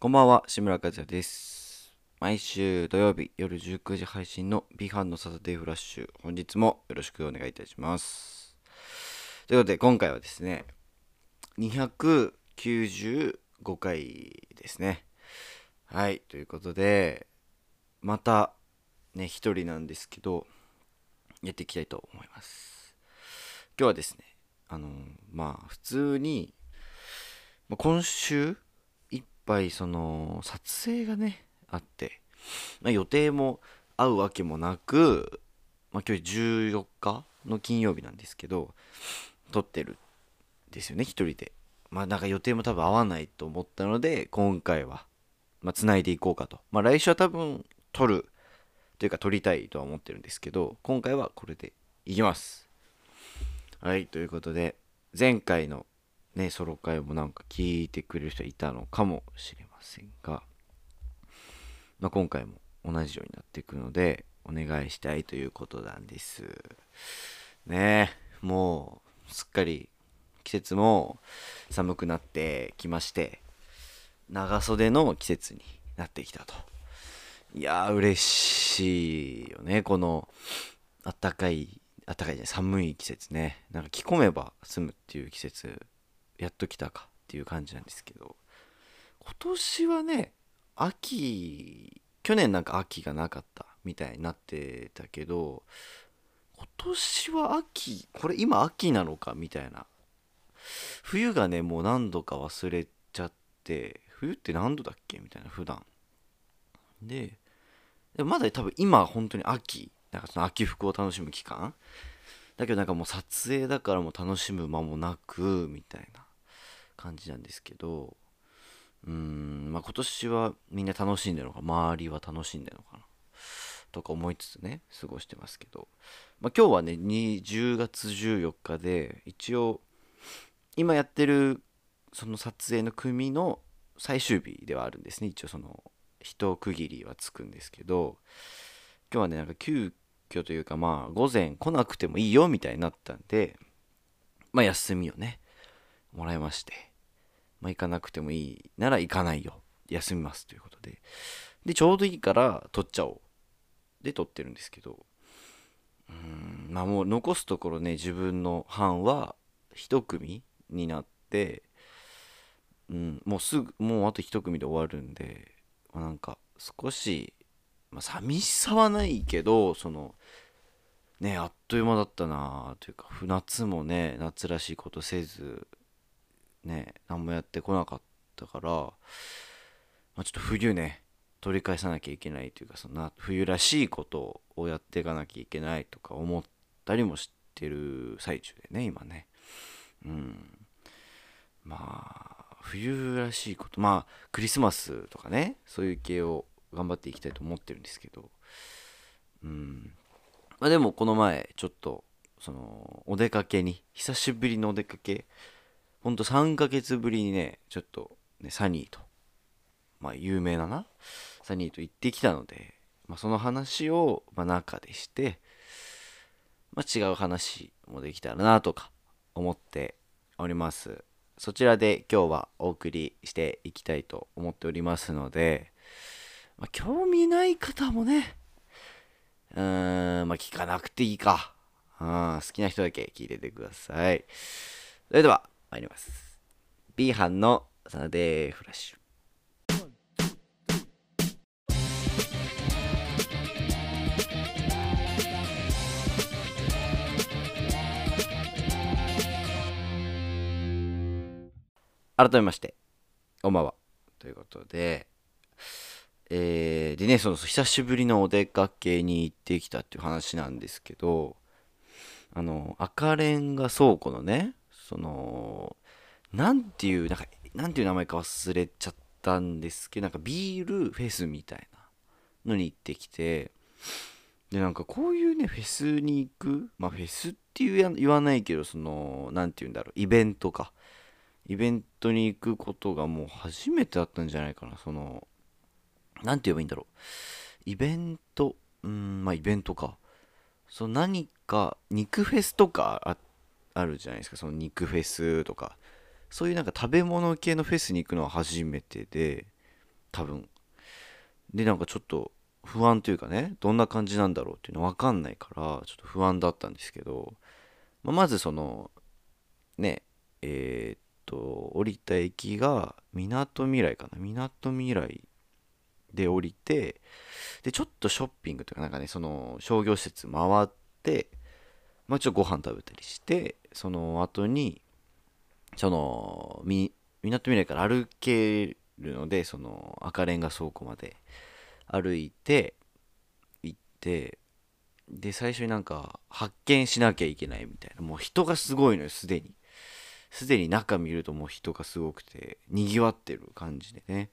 こんばんは、志村和也です。毎週土曜日夜19時配信の B 班のサタデーフラッシュ、本日もよろしくお願いいたします。ということで、今回はですね、295回ですね。はい、ということで、またね、一人なんですけど、やっていきたいと思います。今日はですね、あのまあ、普通に、ま今週ぱいその撮影がねあって、まあ、予定も合うわけもなく、まあ、今日14日の金曜日なんですけど撮ってるんですよね一人で。まあなんか予定も多分合わないと思ったので今回はまあ繋いでいこうかと。まあ来週は多分撮るというか撮りたいとは思ってるんですけど今回はこれでいきます。はいということで前回のね、ソロ回もなんか聞いてくれる人いたのかもしれませんが、まあ、今回も同じようになっていくので、お願いしたいということなんです。ねえ、もう、すっかり季節も寒くなってきまして、長袖の季節になってきたと。いやー、嬉しいよね、この、あったかい、あったかいじゃない、寒い季節ね。なんか着込めば済むっていう季節やっと来たかっていう感じなんですけど今年はね秋去年なんか秋がなかったみたいになってたけど今年は秋これ今秋なのかみたいな。冬がねもう何度か忘れちゃって冬って何度だっけみたいな普段。ででまだ多分今本当に秋なんかその秋服を楽しむ期間。だけどなんかもう撮影だからもう楽しむ間もなくみたいな。感じなんですけどうんまあ今年はみんな楽しんでるのか周りは楽しんでるのかな？とか思いつつね過ごしてますけど、まあ、今日はね10月14日で一応今やってるその撮影の組の最終日ではあるんですね。一応その一区切りはつくんですけど。今日はねなんか急遽というかまあ午前来なくてもいいよみたいになったんでまあ休みをねもらいまして。まあ行かなくてもいいなら行かないよ。休みますということで。でちょうどいいから撮っちゃおう。で撮ってるんですけど。うんまあもう残すところね自分の班は一組になってうんもうすぐもうあと一組で終わるんで、まあ、なんか少しまあ、寂しさはないけどそのねあっという間だったなというか夏もね夏らしいことせずね何もやってこなかったから、まあ、ちょっと冬ね取り返さなきゃいけないというかそんな冬らしいことをやっていかなきゃいけないとか思ったりもしてる最中でね今ね。うん。まあ冬らしいことまあクリスマスとかねそういう系を頑張っていきたいと思ってるんですけど。うん。まあでもこの前ちょっとそのお出かけに久しぶりのお出かけほんと3ヶ月ぶりにねちょっとねサニーとまあ有名ななサニーと行ってきたので、まあ、その話を、まあ、中でして、まあ、違う話もできたらなとか思っておりますそちらで今日はお送りしていきたいと思っておりますのでまあ、興味ない方もね、うーん、まあ、聞かなくていいか。うん、好きな人だけ聞いててください。それでは、参ります。B 班のサナデーフラッシュ。改めまして、こんばんは。ということで、えーでね、その久しぶりのお出かけに行ってきたっていう話なんですけど、あの、赤レンガ倉庫のね、その、なんていう、なんか、なんていう名前か忘れちゃったんですけど、なんかビールフェスみたいなのに行ってきて、で、なんかこういうね、フェスに行く、まあフェスって言わ言わないけど、その、なんていうんだろう、イベントか。イベントに行くことがもう初めてだったんじゃないかな、その、なんて言えばいいんだろう。イベント、うん、まあイベントか。そう何か、肉フェスとかあっあるじゃないですか、その肉フェスとか。そういうなんか食べ物系のフェスに行くのは初めてで、多分。でなんかちょっと不安というかねどんな感じなんだろうっていうの分かんないからちょっと不安だったんですけど、まあ、まずそのねえー、っと降りた駅がみなとみらいかな。みなとみらいで降りてでちょっとショッピングというかなんかねその商業施設回ってまあちょっとご飯食べたりしてその後にそのみなとみらいから歩けるのでその赤レンガ倉庫まで歩いて行ってで最初になんか発見しなきゃいけないみたいな。もう人がすごいのよすでに。すでに中見るともう人がすごくてにぎわってる感じでね。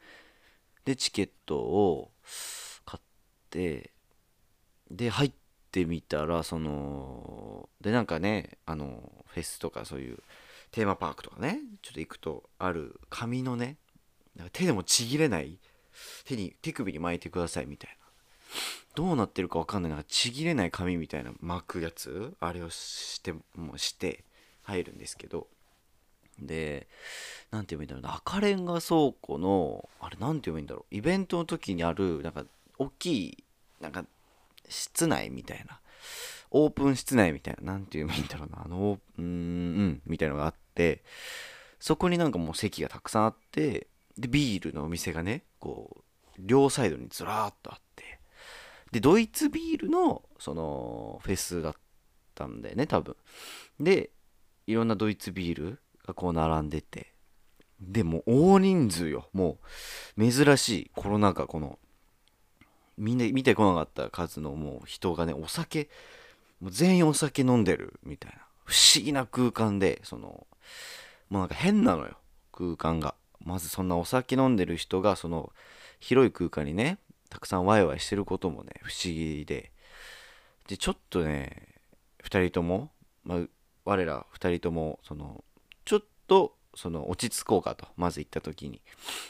でチケットを買ってで入ってみたらそのでなんかねあのフェスとかそういうテーマパークとかねちょっと行くとある紙のね手でもちぎれない手に手首に巻いてくださいみたいな。どうなってるか分かんない。なんかちぎれない紙みたいな巻くやつあれをしてもして入るんですけど。で何て言うんだろうな。赤レンガ倉庫のあれ何て言うんだろう。イベントの時にあるなんか大きいなんか室内みたいな。オープン室内みたいな。何て言うんだろうな。あのうんうんみたいなのがあってそこになんかもう席がたくさんあってでビールのお店がねこう両サイドにずらーっとあって。でドイツビールのそのフェスだったんだよね多分。でいろんなドイツビールがこう並んでて。でも大人数よ。もう珍しいコロナ禍このみんな見てこなかった数のもう人がねお酒もう全員お酒飲んでるみたいな。不思議な空間でそのもうなんか変なのよ。空間が。まずそんなお酒飲んでる人がその広い空間にねたくさんワイワイしてることもね不思議で。でちょっとね2人とも、まあ、我ら2人ともそのちょっとその落ち着こうかとまず行った時に。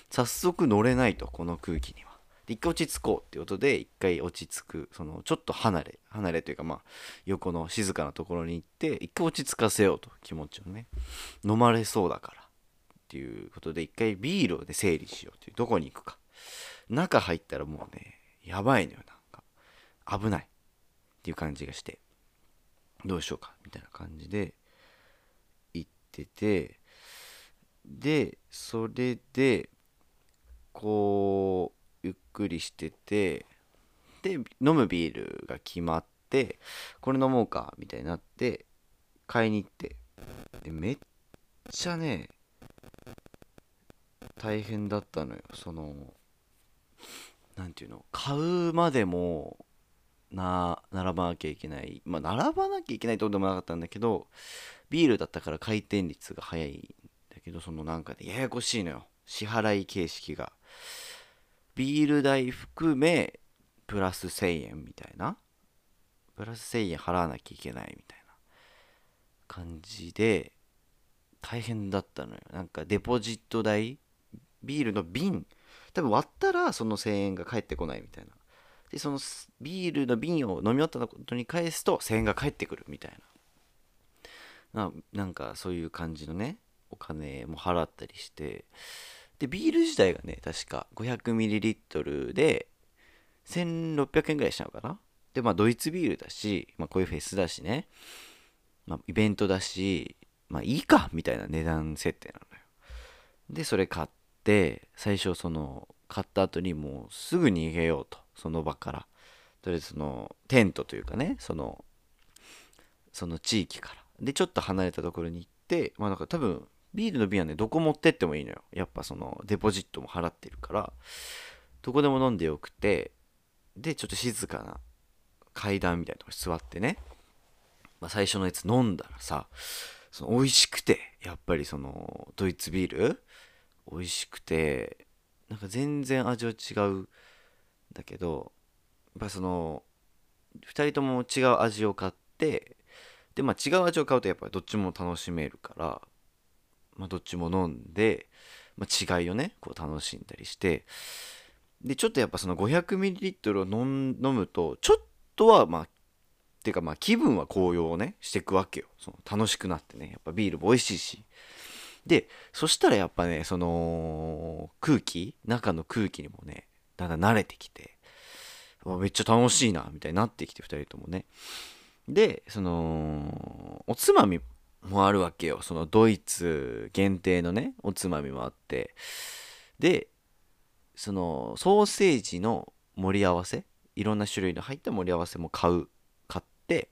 早速乗れないとこの空気に。で一回落ち着こうっていうことで一回落ち着くそのちょっと離れ離れというかまあ横の静かなところに行って一回落ち着かせようと気持ちをね飲まれそうだからっていうことで一回ビールをで整理しようっていうどこに行くか。中入ったらもうねやばいのよなんか。危ないっていう感じがして。どうしようかみたいな感じで行っててでそれでこうゆっくりしててで飲むビールが決まってこれ飲もうかみたいになって買いに行ってでめっちゃね大変だったのよ。その何ていうの買うまでもな並ばなきゃいけない。まあ並ばなきゃいけないとでもなかったんだけどビールだったから回転率が早いんだけどそのなんかねややこしいのよ。支払い形式が。ビール代含めプラス1000円みたいな。プラス1000円払わなきゃいけないみたいな感じで大変だったのよ。なんかデポジット代ビールの瓶。多分割ったらその1000円が返ってこないみたいな。でそのビールの瓶を飲み終わったことに返すと1000円が返ってくるみたいな。ななんかそういう感じのねお金も払ったりして。でビール自体がね確か 500ml で1600円ぐらいしたのかな？でまあドイツビールだし、まあ、こういうフェスだしね、まあ、イベントだしまあいいかみたいな値段設定なのよ。でそれ買って最初その買った後にもうすぐ逃げようと。その場から。とりあえずそのテントというかねそのその地域から。でちょっと離れたところに行ってまあなんか多分ビールの瓶はねどこ持ってってもいいのよ。やっぱそのデポジットも払ってるから。どこでも飲んでよくて。でちょっと静かな階段みたいなとこに座ってね、まあ、最初のやつ飲んだらさその美味しくてやっぱりそのドイツビール。美味しくてなんか全然味は違うんだけどやっぱその2人とも違う味を買ってでまあ違う味を買うとやっぱりどっちも楽しめるから、まあ、どっちも飲んで、まあ、違いをねこう楽しんだりしてでちょっとやっぱその 500ml を飲むとちょっとはまあていうかまあ気分は高揚をねしていくわけよ。その楽しくなってね。やっぱビールも美味しいし。でそしたらやっぱねその空気中の空気にもねだんだん慣れてきてめっちゃ楽しいなみたいになってきて2人ともね。でそのおつまみもあるわけよ。そのドイツ限定のねおつまみもあって。でそのソーセージの盛り合わせいろんな種類の入った盛り合わせも買う買って。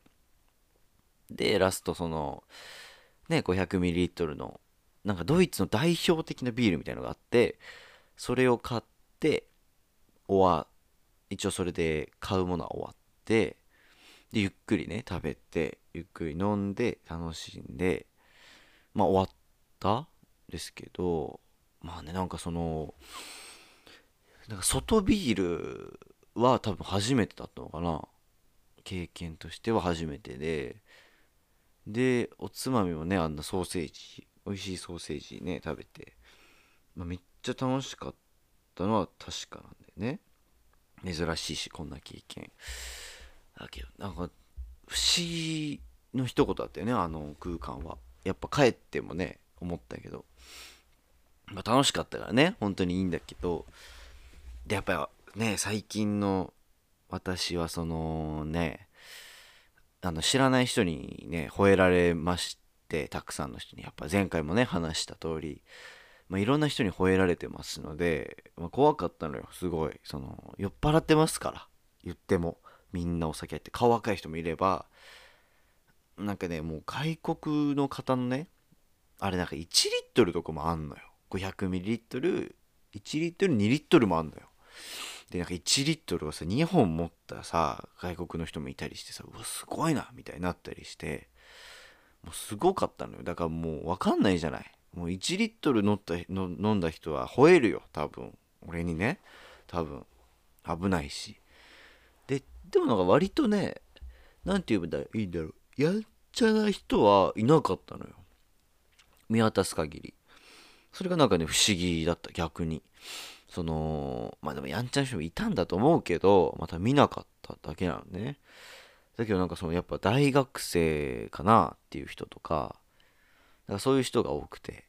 でラストそのね 500ml のなんかドイツの代表的なビールみたいのがあってそれを買って終わ一応それで買うものは終わってでゆっくりね食べてゆっくり飲んで楽しんでまあ終わったですけどまあねなんかそのなんか外ビールは多分初めてだったのかな。経験としては初めてで。でおつまみもねあんなソーセージ美味しいソーセージね食べて、まあ、めっちゃ楽しかったのは確かなんだよね。珍しいしこんな経験。だけどなんか不思議の一言だったよねあの空間は。やっぱ帰ってもね思ったけど、まあ、楽しかったからね本当にいいんだけど。でやっぱね最近の私はそのねあの知らない人にね吠えられましてたくさんの人に。やっぱ前回もね話した通りまあ、いろんな人に吠えられてますので、まあ、怖かったのよすごい。その酔っ払ってますから言っても。みんなお酒やって顔若い人もいればなんかねもう外国の方のねあれなんか1リットルとかもあんのよ。500ミリリットル1リットル2リットルもあんのよ。でなんか1リットルをさ2本持ったさ外国の人もいたりしてさうわすごいなみたいになったりしてもうすごかったのよ。だからもう分かんないじゃない。もう1リットル飲ったの飲んだ人は吠えるよ多分。俺にね。多分。危ないし。ででもなんか割とね何て言えばいいんだろう。やんちゃな人はいなかったのよ。見渡す限り。それがなんかね不思議だった。逆に。そのまあでもやんちゃな人もいたんだと思うけどまた見なかっただけなのね。だけどなんかそのやっぱ大学生かなっていう人とかだかそういう人が多くて。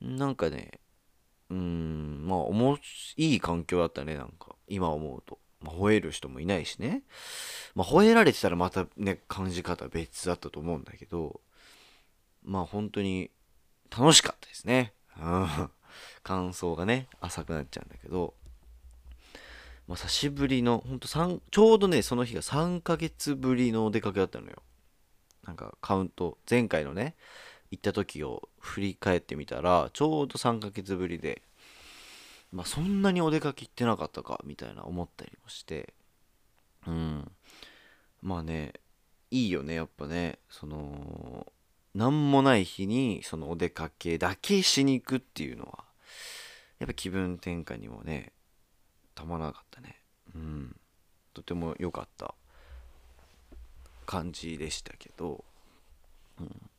なんかねうんまあおもいい環境だったねなんか。今思うと、まあ、吠える人もいないしね。まあ吠えられてたらまたね感じ方別だったと思うんだけどまあ本当に楽しかったですね。うん。感想がね浅くなっちゃうんだけど。まあ、久しぶりのほんと3ちょうどねその日が3ヶ月ぶりのお出かけだったのよ。なんかカウント前回のね行った時を振り返ってみたらちょうど3ヶ月ぶりでまあそんなにお出かけ行ってなかったかみたいな思ったりもして。うん。まあねいいよねやっぱね。その何もない日にそのお出かけだけしに行くっていうのはやっぱ気分転換にもねたまらなかったね。うん。とても良かった感じでしたけど、うん、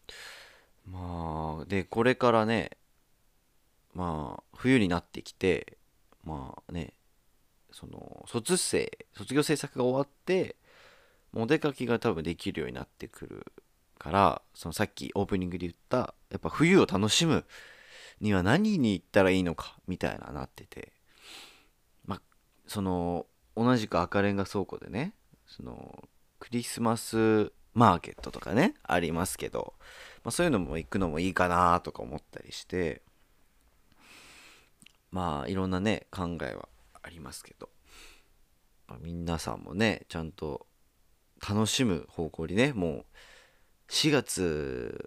まあでこれからねまあ冬になってきてまあねその卒生卒業制作が終わってお出かけが多分できるようになってくるからそのさっきオープニングで言ったやっぱ冬を楽しむには何に行ったらいいのかみたいななっててまあその同じく赤レンガ倉庫でねそのクリスマスマーケットとかねありますけどまあ、そういうのも行くのもいいかなとか思ったりしてまあいろんなね考えはありますけど、まあ、皆さんもねちゃんと楽しむ方向にねもう4月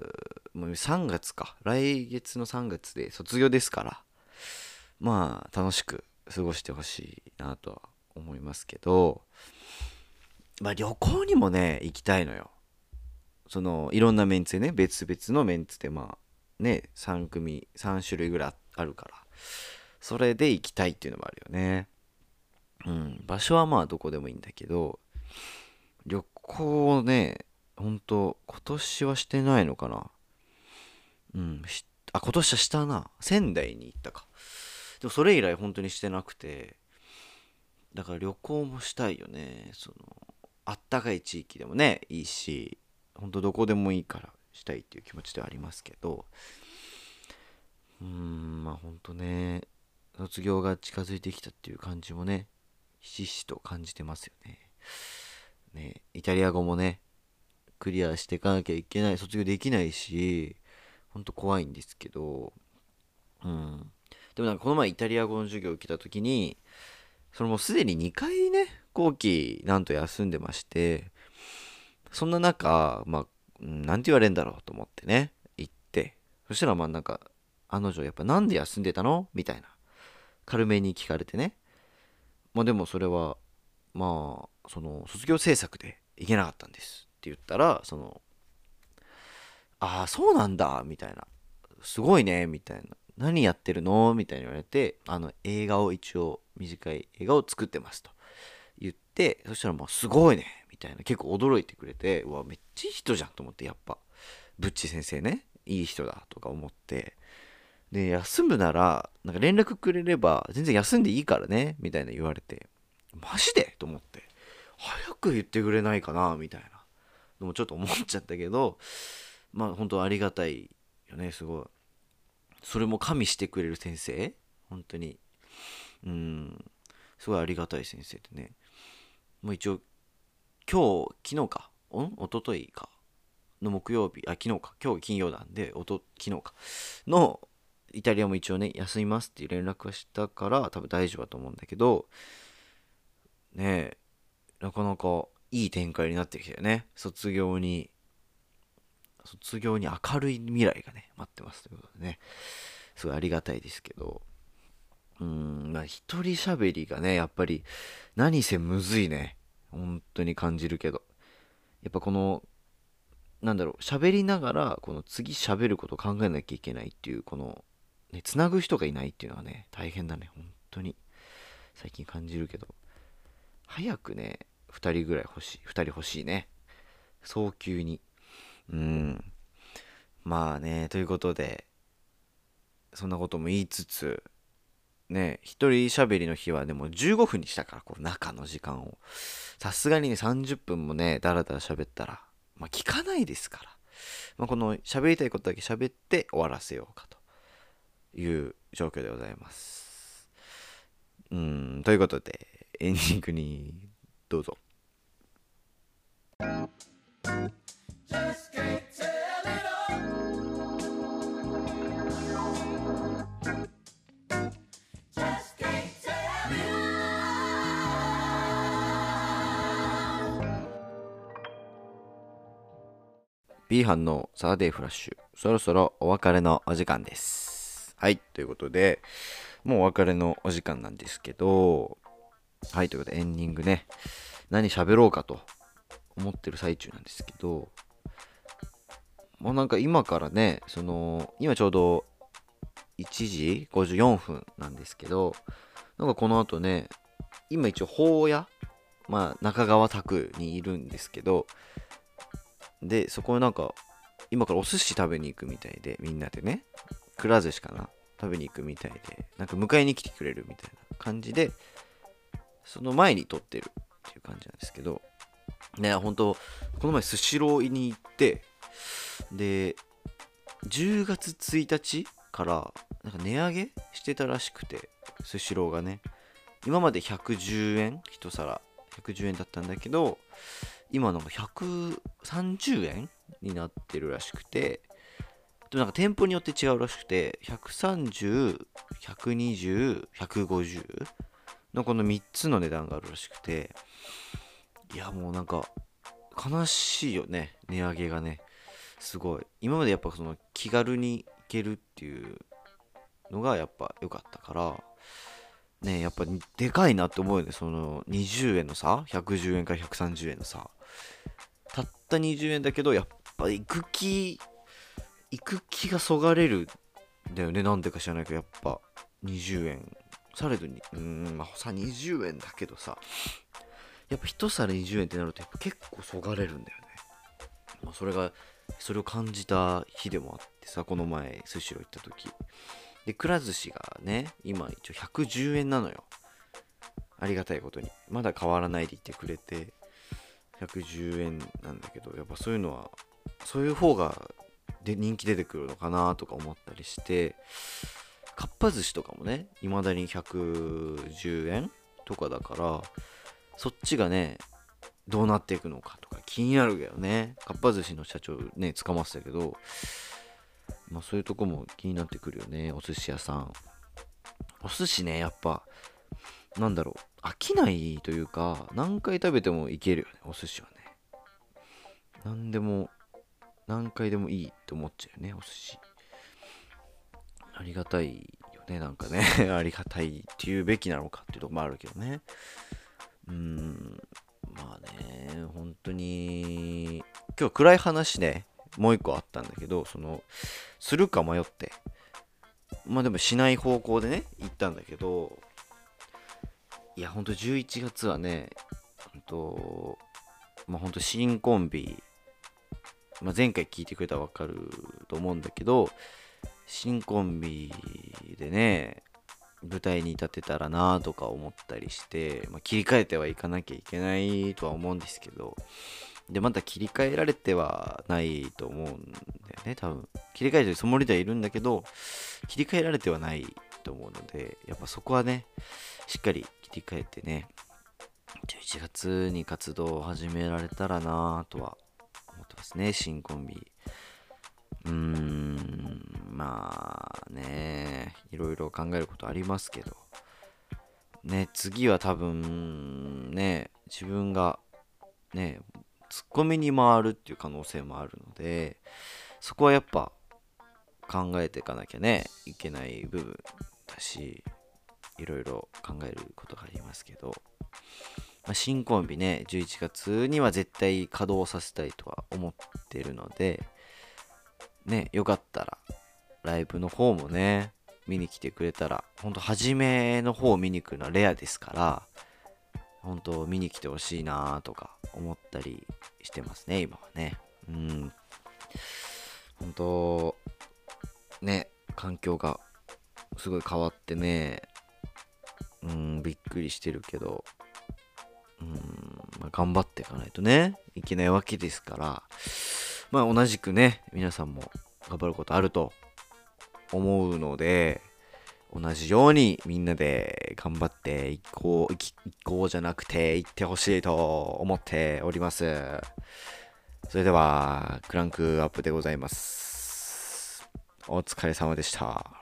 もう3月か。来月の3月で卒業ですからまあ楽しく過ごしてほしいなとは思いますけど。まあ旅行にもね行きたいのよ。そのいろんなメンツでね別々のメンツでまあね3組3種類ぐらいあるから。それで行きたいっていうのもあるよね。うん。場所はまあどこでもいいんだけど旅行をねほんと今年はしてないのかな。うん。あ今年はしたな。仙台に行ったか。でもそれ以来本当にしてなくてだから旅行もしたいよね。そのあったかい地域でもねいいし本当どこでもいいからしたいっていう気持ちではありますけど。うーんまあほんとね卒業が近づいてきたっていう感じもねひしひしと感じてますよね。ねイタリア語もねクリアしていかなきゃいけない卒業できないしほんと怖いんですけどうん。でもなんかこの前イタリア語の授業を受けた時にそれもうすでに2回ね後期なんと休んでましてそんな中まあ何て言われんだろうと思ってね行って。そしたらまあなんかあの女やっぱなんで休んでたの？みたいな。軽めに聞かれてね。まあでもそれはまあその卒業制作で行けなかったんですって言ったらそのああそうなんだみたいなすごいねみたいな何やってるの？みたいに言われてあの映画を一応短い映画を作ってますと。言ってそしたらもうすごいねみたいな。結構驚いてくれてうわめっちゃいい人じゃんと思ってやっぱブッチ先生ねいい人だとか思って。で休むならなんか連絡くれれば全然休んでいいからねみたいな言われてマジで？と思って。早く言ってくれないかなみたいな。のもちょっと思っちゃったけどまあ本当ありがたいよねすごい。それも加味してくれる先生？本当に。うん。すごいありがたい先生でね。もう一応今日昨日か。ん？一昨日か。の木曜日。あ昨日か。今日金曜なんでおと昨日か。のイタリアも一応ね休みますっていう連絡はしたから多分大丈夫だと思うんだけどねえなかなかいい展開になってきたよね。卒業に卒業に明るい未来がね待ってますということでね。すごいありがたいですけど。うんまあ一人喋りがねやっぱり何せむずいね。本当に感じるけど。やっぱこのなんだろう喋りながらこの次喋ることを考えなきゃいけないっていうこのねつなぐ人がいないっていうのはね大変だね本当に。最近感じるけど。早くね2人ぐらい欲しい2人欲しいね。早急に。うん。まあねということでそんなことも言いつつね一人喋りの日はでも15分にしたからこう中の時間を。さすがにね30分もねだらだら喋ったらまあ聞かないですから、まあ、この喋りたいことだけ喋って終わらせようかと。いう状況でございます。うんということでエンディングにどうぞ。B 班のサーデーフラッシュ。そろそろお別れのお時間です。はいということでもうお別れのお時間なんですけどはいということでエンディングね何喋ろうかと思ってる最中なんですけどもうなんか今からねその今ちょうど1時54分なんですけどなんかこの後ね今一応法屋まあ中川拓にいるんですけどでそこなんか今からお寿司食べに行くみたいでみんなでね。くら寿司かな。食べに行くみたいで。なんか迎えに来てくれるみたいな感じでその前に撮ってるっていう感じなんですけど。ね本当この前スシローに行ってで10月1日からなんか値上げしてたらしくてスシローがね。今まで110円1皿。110円だったんだけど今なんか130円になってるらしくてでもなんか店舗によって違うらしくて130120,150のこの3つの値段があるらしくていやもうなんか悲しいよね値上げがね。すごい。今までやっぱその気軽に行けるっていうのがやっぱ良かったからねやっぱでかいなって思うよねその20円の差110円から130円の差。たった20円だけどやっぱ行く気行く気がそがれるんだよね。なんでか知らないけどやっぱ20円。されどに。うーんまあさ20円だけどさ。やっぱ一皿20円ってなるとやっぱ結構そがれるんだよね、まあ、それがそれを感じた日でもあってさこの前スシロー行った時。でくら寿司がね今一応110円なのよ。ありがたいことに。まだ変わらないでいてくれて110円なんだけどやっぱそういうのはそういう方がで人気出てくるのかなとか思ったりしてかっぱ寿司とかもねいまだに110円とかだからそっちがねどうなっていくのかとか気になるけどね。かっぱ寿司の社長ね捕まってたけどまあそういうとこも気になってくるよねお寿司屋さん。お寿司ねやっぱなんだろう飽きないというか何回食べてもいけるよねお寿司はね。何でも何回でもいいって思っちゃうよねお寿司。ありがたいよねなんかね。ありがたいっていうべきなのかっていうとこもあるけどね。うーんまあね本当に今日は暗い話ねもう一個あったんだけどそのするか迷って。まあでもしない方向でね行ったんだけどいやほんと11月はねほんとまあほんと新コンビ、まあ、前回聞いてくれたらわかると思うんだけど新コンビでね舞台に立てたらなとか思ったりして、まあ、切り替えてはいかなきゃいけないとは思うんですけどでまだ切り替えられてはないと思うんだよね多分。切り替えてるつもりではいるんだけど切り替えられてはないと思うのでやっぱそこはねしっかり切り替えてね11月に活動を始められたらなとはますね新コンビ。うーんまあねいろいろ考えることありますけど。ね次は多分ね自分がねツッコミに回るっていう可能性もあるのでそこはやっぱ考えていかなきゃねいけない部分だしいろいろ考えることがありますけど、まあ、新コンビね11月には絶対稼働させたいとは思ってるのでねよかったらライブの方もね見に来てくれたらほんと初めの方を見に来るのはレアですから本当見に来てほしいなとか思ったりしてますね今はね。うん。本当ね環境がすごい変わってねうんびっくりしてるけどうん、まあ、頑張っていかないとねいけないわけですからまあ同じくね皆さんも頑張ることあると思うので同じようにみんなで頑張っていこういこうじゃなくて行ってほしいと思っております。それではクランクアップでございます。お疲れ様でした。